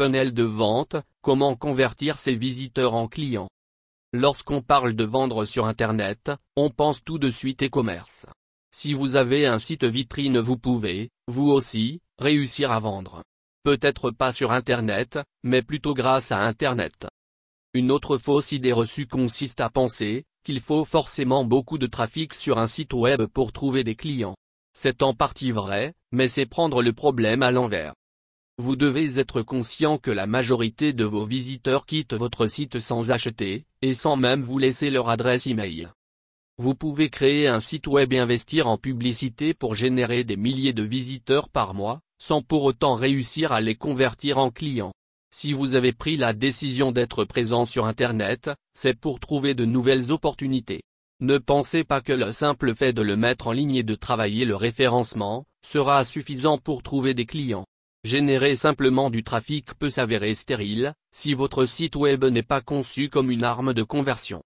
De vente, comment convertir ses visiteurs en clients. Lorsqu'on parle de vendre sur Internet, on pense tout de suite e-commerce. Si vous avez un site vitrine vous pouvez, vous aussi, réussir à vendre. Peut-être pas sur Internet, mais plutôt grâce à Internet. Une autre fausse idée reçue consiste à penser qu'il faut forcément beaucoup de trafic sur un site web pour trouver des clients. C'est en partie vrai, mais c'est prendre le problème à l'envers. Vous devez être conscient que la majorité de vos visiteurs quittent votre site sans acheter, et sans même vous laisser leur adresse email. Vous pouvez créer un site web et investir en publicité pour générer des milliers de visiteurs par mois, sans pour autant réussir à les convertir en clients. Si vous avez pris la décision d'être présent sur Internet, c'est pour trouver de nouvelles opportunités. Ne pensez pas que le simple fait de le mettre en ligne et de travailler le référencement, sera suffisant pour trouver des clients. Générer simplement du trafic peut s'avérer stérile, si votre site web n'est pas conçu comme une arme de conversion.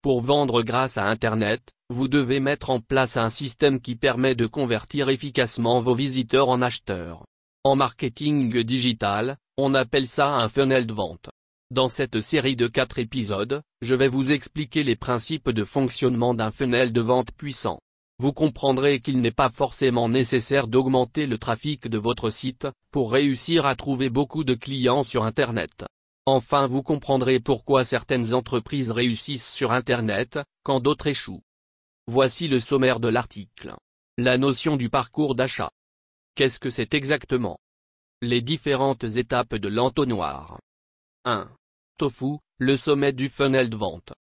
Pour vendre grâce à Internet, vous devez mettre en place un système qui permet de convertir efficacement vos visiteurs en acheteurs. En marketing digital, on appelle ça un funnel de vente. Dans cette série de 4 épisodes, je vais vous expliquer les principes de fonctionnement d'un funnel de vente puissant. Vous comprendrez qu'il n'est pas forcément nécessaire d'augmenter le trafic de votre site, pour réussir à trouver beaucoup de clients sur Internet. Enfin vous comprendrez pourquoi certaines entreprises réussissent sur Internet, quand d'autres échouent. Voici le sommaire de l'article. La notion du parcours d'achat. Qu'est-ce que c'est exactement? Les différentes étapes de l'entonnoir. 1. Tofu, le sommet du funnel de vente.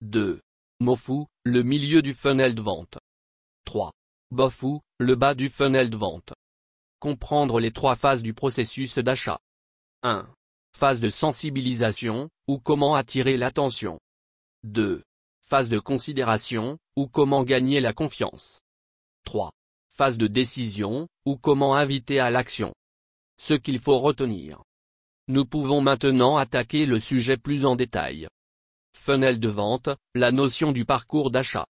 2. Mofu, le milieu du funnel de vente. 3. Bofu, le bas du funnel de vente. Comprendre les trois phases du processus d'achat. 1. Phase de sensibilisation, ou comment attirer l'attention. 2. Phase de considération, ou comment gagner la confiance. 3. Phase de décision, ou comment inviter à l'action. Ce qu'il faut retenir. Nous pouvons maintenant attaquer le sujet plus en détail. Funnel de vente, la notion du parcours d'achat.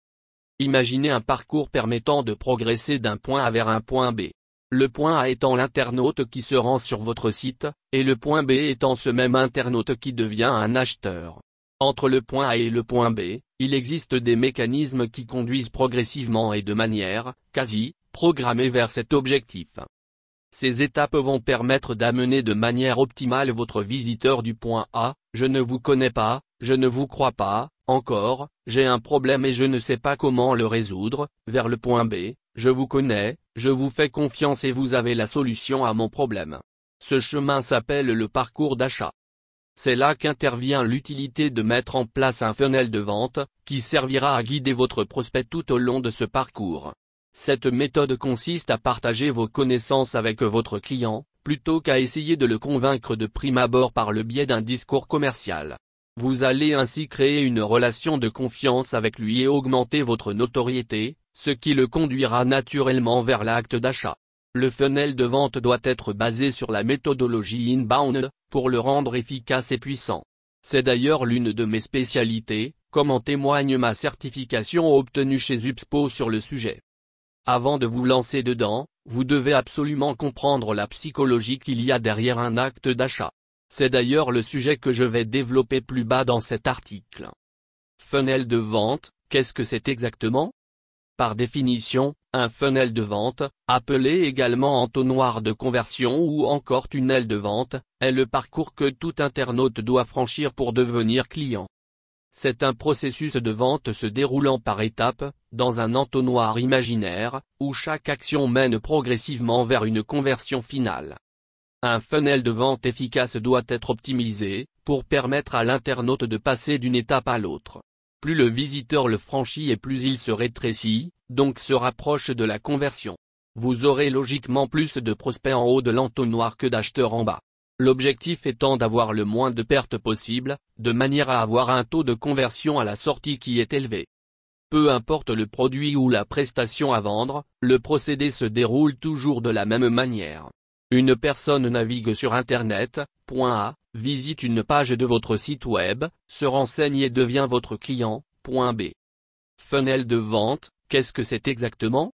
Imaginez un parcours permettant de progresser d'un point A vers un point B. Le point A étant l'internaute qui se rend sur votre site, et le point B étant ce même internaute qui devient un acheteur. Entre le point A et le point B, il existe des mécanismes qui conduisent progressivement et de manière, quasi, programmée vers cet objectif. Ces étapes vont permettre d'amener de manière optimale votre visiteur du point A, je ne vous connais pas, je ne vous crois pas, encore, j'ai un problème et je ne sais pas comment le résoudre, vers le point B, je vous connais, je vous fais confiance et vous avez la solution à mon problème. Ce chemin s'appelle le parcours d'achat. C'est là qu'intervient l'utilité de mettre en place un funnel de vente, qui servira à guider votre prospect tout au long de ce parcours. Cette méthode consiste à partager vos connaissances avec votre client, plutôt qu'à essayer de le convaincre de prime abord par le biais d'un discours commercial. Vous allez ainsi créer une relation de confiance avec lui et augmenter votre notoriété, ce qui le conduira naturellement vers l'acte d'achat. Le funnel de vente doit être basé sur la méthodologie inbound, pour le rendre efficace et puissant. C'est d'ailleurs l'une de mes spécialités, comme en témoigne ma certification obtenue chez UPSPO sur le sujet. Avant de vous lancer dedans, vous devez absolument comprendre la psychologie qu'il y a derrière un acte d'achat. C'est d'ailleurs le sujet que je vais développer plus bas dans cet article. Funnel de vente, qu'est-ce que c'est exactement? Par définition, un funnel de vente, appelé également entonnoir de conversion ou encore tunnel de vente, est le parcours que tout internaute doit franchir pour devenir client. C'est un processus de vente se déroulant par étapes, dans un entonnoir imaginaire, où chaque action mène progressivement vers une conversion finale. Un funnel de vente efficace doit être optimisé, pour permettre à l'internaute de passer d'une étape à l'autre. Plus le visiteur le franchit et plus il se rétrécit, donc se rapproche de la conversion. Vous aurez logiquement plus de prospects en haut de l'entonnoir que d'acheteurs en bas. L'objectif étant d'avoir le moins de pertes possible, de manière à avoir un taux de conversion à la sortie qui est élevé. Peu importe le produit ou la prestation à vendre, le procédé se déroule toujours de la même manière. Une personne navigue sur Internet, A, visite une page de votre site web, se renseigne et devient votre client, B. Funnel de vente, qu'est-ce que c'est exactement?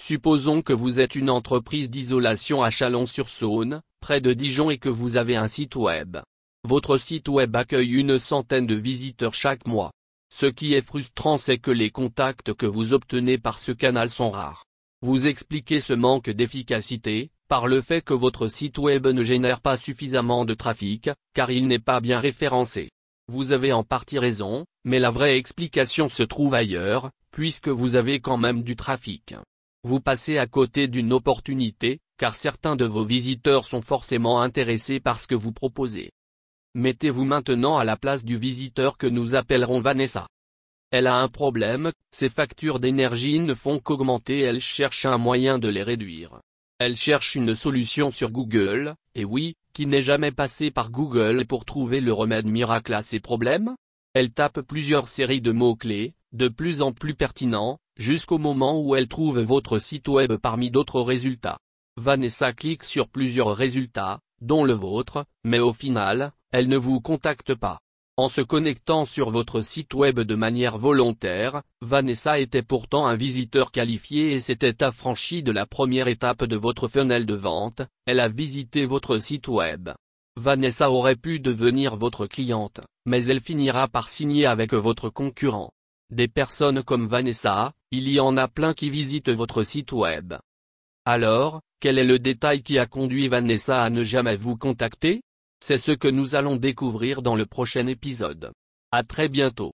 Supposons que vous êtes une entreprise d'isolation à Chalon-sur-Saône, près de Dijon et que vous avez un site web. Votre site web accueille une centaine de visiteurs chaque mois. Ce qui est frustrant c'est que les contacts que vous obtenez par ce canal sont rares. Vous expliquez ce manque d'efficacité, par le fait que votre site web ne génère pas suffisamment de trafic, car il n'est pas bien référencé. Vous avez en partie raison, mais la vraie explication se trouve ailleurs, puisque vous avez quand même du trafic. Vous passez à côté d'une opportunité, car certains de vos visiteurs sont forcément intéressés par ce que vous proposez. Mettez-vous maintenant à la place du visiteur que nous appellerons Vanessa. Elle a un problème, ses factures d'énergie ne font qu'augmenter elle cherche un moyen de les réduire. Elle cherche une solution sur Google, et oui, qui n'est jamais passé par Google pour trouver le remède miracle à ses problèmes Elle tape plusieurs séries de mots-clés, de plus en plus pertinents, jusqu'au moment où elle trouve votre site web parmi d'autres résultats. Vanessa clique sur plusieurs résultats, dont le vôtre, mais au final, elle ne vous contacte pas. En se connectant sur votre site web de manière volontaire, Vanessa était pourtant un visiteur qualifié et s'était affranchie de la première étape de votre funnel de vente, elle a visité votre site web. Vanessa aurait pu devenir votre cliente, mais elle finira par signer avec votre concurrent. Des personnes comme Vanessa, il y en a plein qui visitent votre site web. Alors, quel est le détail qui a conduit Vanessa à ne jamais vous contacter? C'est ce que nous allons découvrir dans le prochain épisode. À très bientôt.